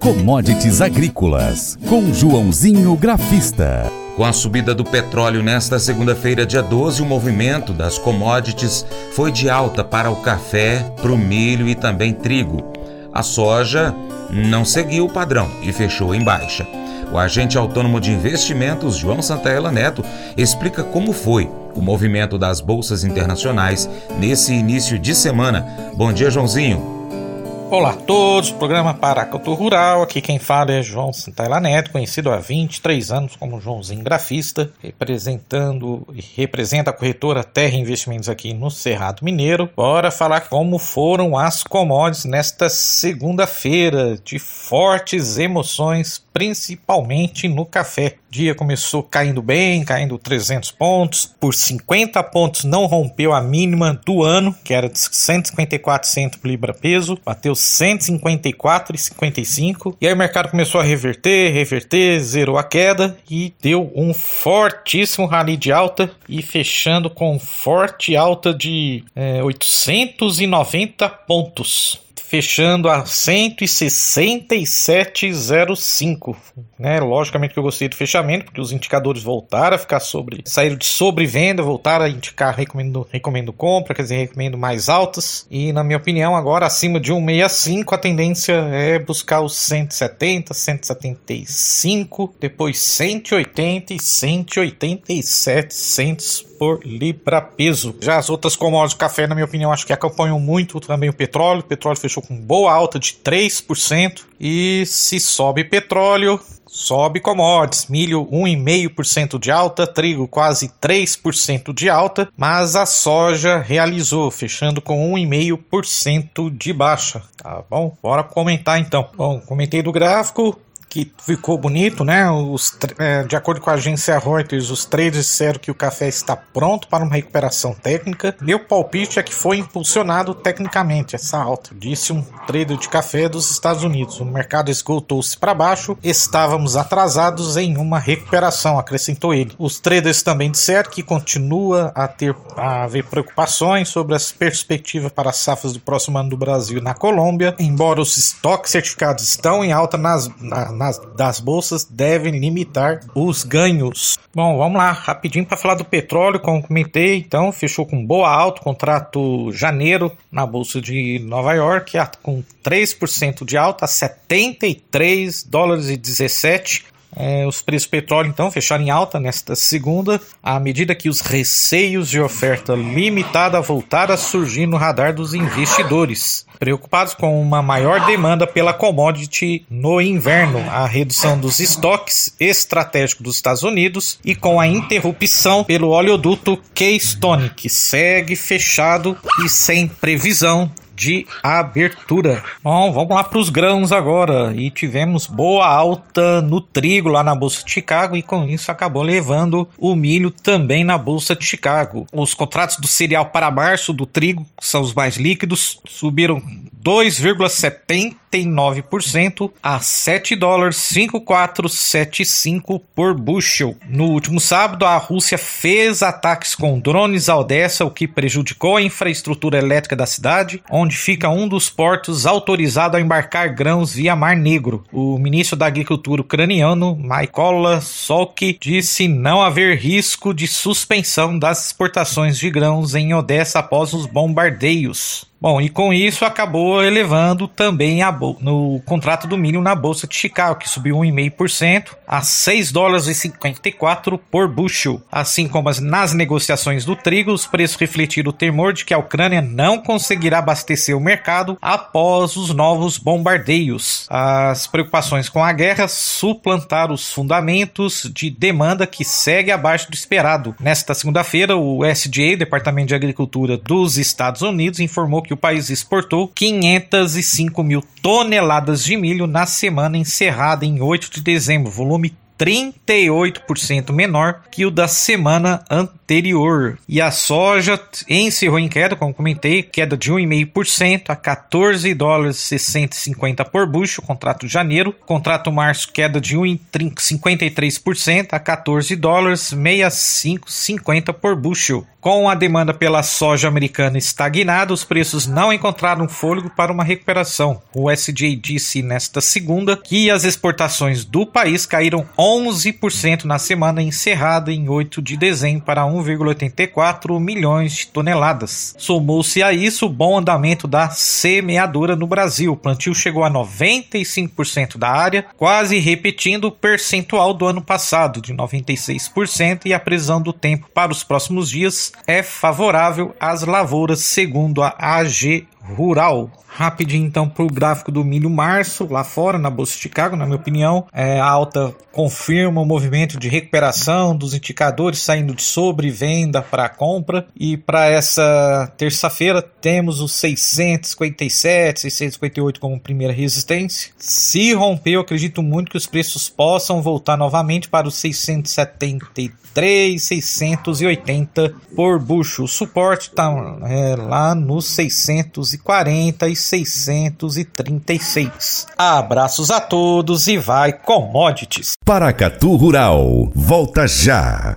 Commodities Agrícolas, com Joãozinho Grafista. Com a subida do petróleo nesta segunda-feira, dia 12, o movimento das commodities foi de alta para o café, para o milho e também trigo. A soja não seguiu o padrão e fechou em baixa. O agente autônomo de investimentos, João Santaella Neto, explica como foi o movimento das bolsas internacionais nesse início de semana. Bom dia, Joãozinho. Olá a todos, programa Paracatu Rural, aqui quem fala é João Santana Neto, conhecido há 23 anos como Joãozinho Grafista, representando e representa a corretora Terra Investimentos aqui no Cerrado Mineiro. Bora falar como foram as commodities nesta segunda-feira de fortes emoções, principalmente no café. Dia começou caindo bem, caindo 300 pontos, por 50 pontos não rompeu a mínima do ano, que era de 154 centos por libra peso, bateu 154,55. E aí o mercado começou a reverter, reverter, zerou a queda e deu um fortíssimo rally de alta. E fechando com forte alta de é, 890 pontos fechando a 167,05. Né? Logicamente que eu gostei do fechamento, porque os indicadores voltaram a ficar sobre. saíram de sobrevenda, voltaram a indicar recomendo, recomendo compra, quer dizer, recomendo mais altas. E na minha opinião, agora acima de 165, a tendência é buscar os 170, 175, depois 180 e 187 centos por libra peso. Já as outras commodities, café, na minha opinião, acho que acompanham muito também o petróleo. O petróleo fechou com boa alta de 3%. E se sobe petróleo, sobe commodities. Milho 1,5% de alta, trigo quase 3% de alta, mas a soja realizou, fechando com 1,5% de baixa. Tá bom? Bora comentar então. Bom, comentei do gráfico, que ficou bonito, né? Os, é, de acordo com a agência Reuters, os traders disseram que o café está pronto para uma recuperação técnica. Meu palpite é que foi impulsionado tecnicamente essa alta, disse um trader de café dos Estados Unidos. O mercado esgotou-se para baixo, estávamos atrasados em uma recuperação, acrescentou ele. Os traders também disseram que continua a ter a haver preocupações sobre as perspectivas para as safras do próximo ano do Brasil na Colômbia, embora os estoques certificados estão em alta nas, na, nas, das bolsas devem limitar os ganhos. Bom, vamos lá, rapidinho para falar do petróleo, como comentei, então, fechou com boa alta, contrato janeiro na bolsa de Nova York, com 3% de alta, a 73 dólares e 17 é, os preços do petróleo então fecharam em alta nesta segunda, à medida que os receios de oferta limitada voltaram a surgir no radar dos investidores. Preocupados com uma maior demanda pela commodity no inverno, a redução dos estoques estratégicos dos Estados Unidos e com a interrupção pelo oleoduto Keystone, que segue fechado e sem previsão de abertura. Bom, vamos lá para os grãos agora. E tivemos boa alta no trigo lá na Bolsa de Chicago e com isso acabou levando o milho também na Bolsa de Chicago. Os contratos do cereal para março do trigo, que são os mais líquidos, subiram 2,79% a 7 dólares 5475 por bushel. No último sábado, a Rússia fez ataques com drones à Odessa, o que prejudicou a infraestrutura elétrica da cidade, onde fica um dos portos autorizado a embarcar grãos via Mar Negro. O ministro da Agricultura ucraniano, Mykola Solky, disse não haver risco de suspensão das exportações de grãos em Odessa após os bombardeios. Bom, e com isso acabou elevando também no contrato do milho na Bolsa de Chicago, que subiu 1,5% a 6 dólares e 54 por bushel. Assim como nas negociações do trigo, os preços refletiram o temor de que a Ucrânia não conseguirá abastecer o mercado após os novos bombardeios. As preocupações com a guerra suplantaram os fundamentos de demanda que segue abaixo do esperado. Nesta segunda-feira, o SDA, Departamento de Agricultura dos Estados Unidos, informou que que o país exportou 505 mil toneladas de milho na semana encerrada em 8 de dezembro, volume 38% menor que o da semana anterior. E a soja encerrou em queda, como comentei, queda de 1,5% a 14 dólares 650 por bucho, contrato janeiro. Contrato março, queda de 1,53% a 14 dólares 65,50 por bucho. Com a demanda pela soja americana estagnada, os preços não encontraram fôlego para uma recuperação. O SDA disse nesta segunda que as exportações do país caíram 11% na semana encerrada em 8 de dezembro para 1,84 milhões de toneladas. Somou-se a isso o bom andamento da semeadura no Brasil. O plantio chegou a 95% da área, quase repetindo o percentual do ano passado, de 96%, e a previsão do tempo para os próximos dias é favorável às lavouras, segundo a AG Rural. Rapidinho então para o gráfico do milho março, lá fora na Bolsa de Chicago, na minha opinião, é, a alta confirma o movimento de recuperação dos indicadores saindo de sobrevenda para compra e para essa terça-feira temos os 657, 658 como primeira resistência. Se romper, eu acredito muito que os preços possam voltar novamente para os 673, 680 por bucho. O suporte está é, lá nos 640 e 636. Abraços a todos e vai commodities. Paracatu Rural, volta já.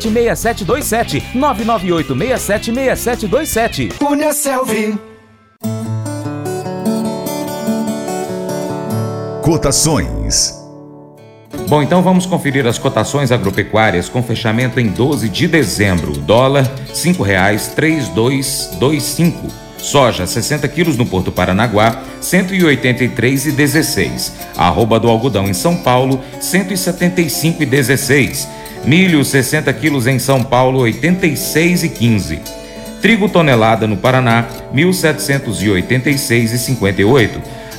6727 998 676727. Cunha Selvi. Cotações. Bom, então vamos conferir as cotações agropecuárias com fechamento em 12 de dezembro. Dólar, R$ 5,3225. Soja, 60 quilos no Porto Paranaguá, 183,16. Arroba do algodão em São Paulo, 175,16. Milho 60 quilos em São Paulo 86,15. Trigo tonelada no Paraná 1.786,58.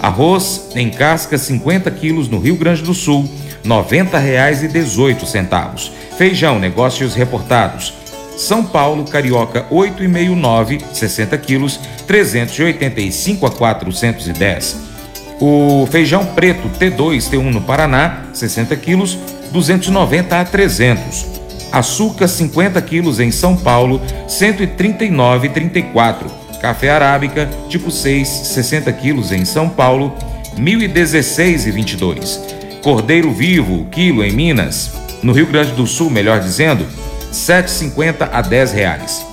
Arroz em casca 50 quilos no Rio Grande do Sul R$ 90,18. Feijão negócios reportados. São Paulo Carioca 8,59 60 quilos 385 a 410. O feijão preto T2 T1 no Paraná 60 quilos 290 a 300. Açúcar 50 quilos em São Paulo, 139,34. Café arábica tipo 6, 60 quilos em São Paulo, 1.016,22. Cordeiro vivo, quilo em Minas, no Rio Grande do Sul, melhor dizendo, 7,50 a 10 reais.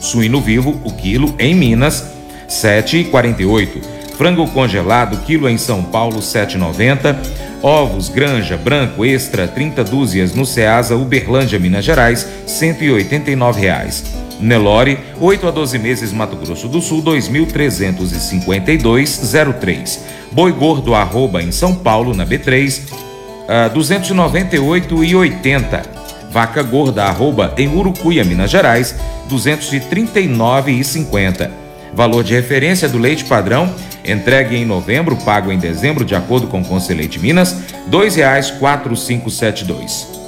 Suíno vivo, o quilo em Minas, 7,48. Frango congelado, quilo em São Paulo, 7,90. Ovos Granja Branco Extra 30 dúzias no Ceasa Uberlândia, Minas Gerais, 189 reais. Nelore, 8 a 12 meses Mato Grosso do Sul, 2.352,03. Boi Gordo arroba em São Paulo, na B3, uh, 298,80. Vaca Gorda arroba em Urucuia, Minas Gerais, 239,50. Valor de referência do leite padrão Entregue em novembro, pago em dezembro, de acordo com o Conselheite Minas, R$ 2,4572.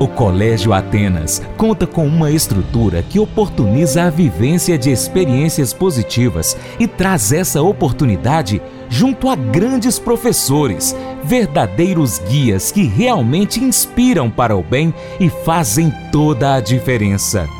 O Colégio Atenas conta com uma estrutura que oportuniza a vivência de experiências positivas e traz essa oportunidade junto a grandes professores, verdadeiros guias que realmente inspiram para o bem e fazem toda a diferença.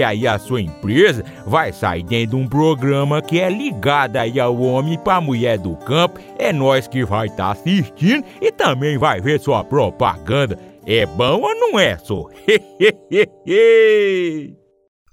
porque aí a sua empresa vai sair dentro de um programa que é ligado aí ao homem para mulher do campo. É nós que vai estar tá assistindo e também vai ver sua propaganda. É bom ou não é, só?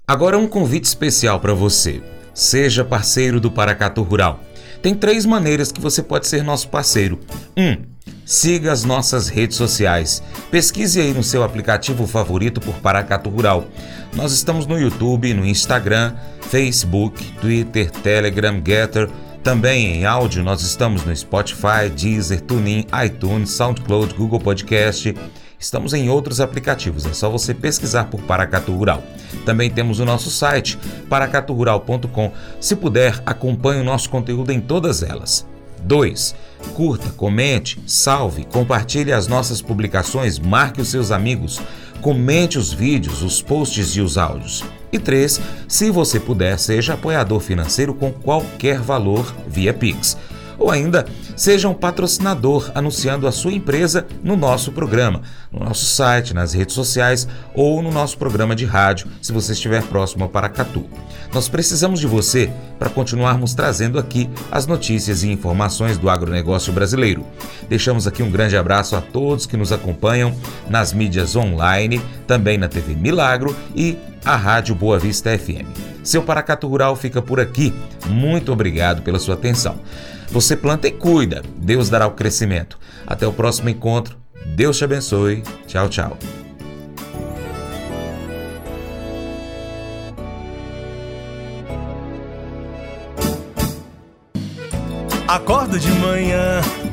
Agora um convite especial para você. Seja parceiro do Paracatu Rural. Tem três maneiras que você pode ser nosso parceiro. 1. Um, siga as nossas redes sociais. Pesquise aí no seu aplicativo favorito por Paracatu Rural. Nós estamos no YouTube, no Instagram, Facebook, Twitter, Telegram, Getter. Também em áudio, nós estamos no Spotify, Deezer, TuneIn, iTunes, SoundCloud, Google Podcast Estamos em outros aplicativos, é só você pesquisar por Paracatu Rural. Também temos o nosso site, paracaturural.com. Se puder, acompanhe o nosso conteúdo em todas elas. 2. Curta, comente, salve, compartilhe as nossas publicações, marque os seus amigos, comente os vídeos, os posts e os áudios. E 3. Se você puder, seja apoiador financeiro com qualquer valor via Pix ou ainda seja um patrocinador anunciando a sua empresa no nosso programa, no nosso site, nas redes sociais ou no nosso programa de rádio, se você estiver próximo a Paracatu. Nós precisamos de você para continuarmos trazendo aqui as notícias e informações do agronegócio brasileiro. Deixamos aqui um grande abraço a todos que nos acompanham nas mídias online, também na TV Milagro e a Rádio Boa Vista FM. Seu Paracatu Rural fica por aqui. Muito obrigado pela sua atenção. Você planta e cuida, Deus dará o crescimento. Até o próximo encontro. Deus te abençoe. Tchau, tchau. Acordo de manhã